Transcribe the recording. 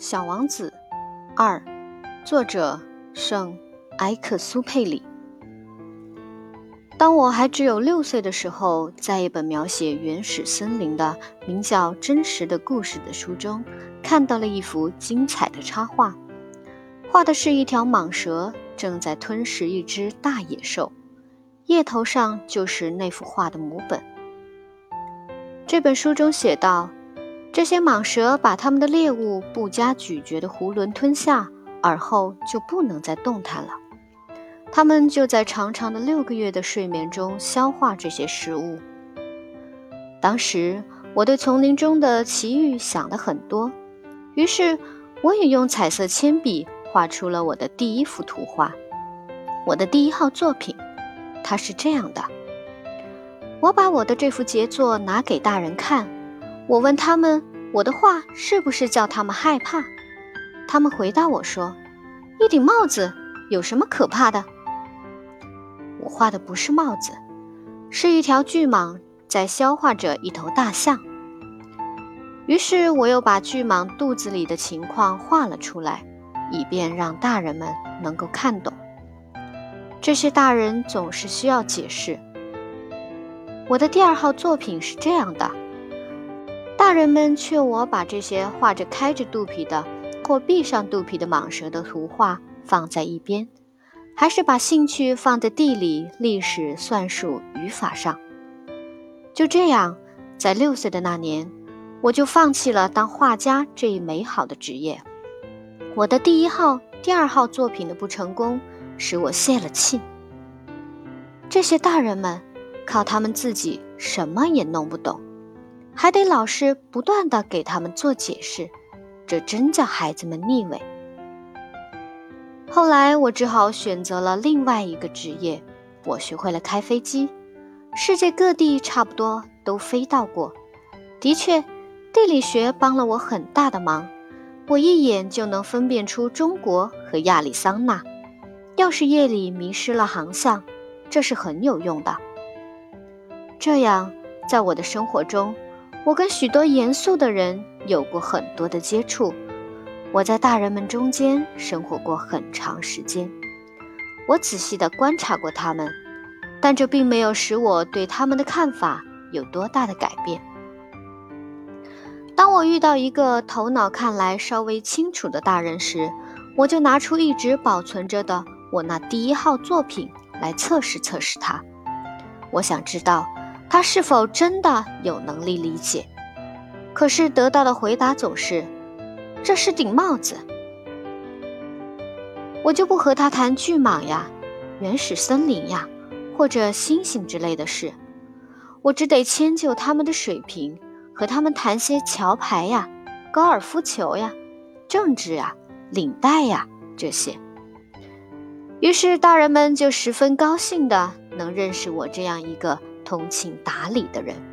小王子二，作者圣埃克苏佩里。当我还只有六岁的时候，在一本描写原始森林的名叫《真实的故事》的书中，看到了一幅精彩的插画，画的是一条蟒蛇正在吞食一只大野兽，叶头上就是那幅画的母本。这本书中写道。这些蟒蛇把它们的猎物不加咀嚼的囫囵吞下，而后就不能再动弹了。它们就在长长的六个月的睡眠中消化这些食物。当时我对丛林中的奇遇想了很多，于是我也用彩色铅笔画出了我的第一幅图画，我的第一号作品。它是这样的：我把我的这幅杰作拿给大人看。我问他们：“我的画是不是叫他们害怕？”他们回答我说：“一顶帽子有什么可怕的？”我画的不是帽子，是一条巨蟒在消化着一头大象。于是我又把巨蟒肚子里的情况画了出来，以便让大人们能够看懂。这些大人总是需要解释。我的第二号作品是这样的。大人们劝我把这些画着开着肚皮的或闭上肚皮的蟒蛇的图画放在一边，还是把兴趣放在地理、历史、算术、语法上。就这样，在六岁的那年，我就放弃了当画家这一美好的职业。我的第一号、第二号作品的不成功，使我泄了气。这些大人们靠他们自己什么也弄不懂。还得老师不断的给他们做解释，这真叫孩子们腻味。后来我只好选择了另外一个职业，我学会了开飞机，世界各地差不多都飞到过。的确，地理学帮了我很大的忙，我一眼就能分辨出中国和亚利桑那。要是夜里迷失了航向，这是很有用的。这样，在我的生活中。我跟许多严肃的人有过很多的接触，我在大人们中间生活过很长时间，我仔细地观察过他们，但这并没有使我对他们的看法有多大的改变。当我遇到一个头脑看来稍微清楚的大人时，我就拿出一直保存着的我那第一号作品来测试测试他，我想知道。他是否真的有能力理解？可是得到的回答总是：“这是顶帽子。”我就不和他谈巨蟒呀、原始森林呀，或者星星之类的事。我只得迁就他们的水平，和他们谈些桥牌呀、高尔夫球呀、政治呀、领带呀这些。于是大人们就十分高兴的能认识我这样一个。通情达理的人。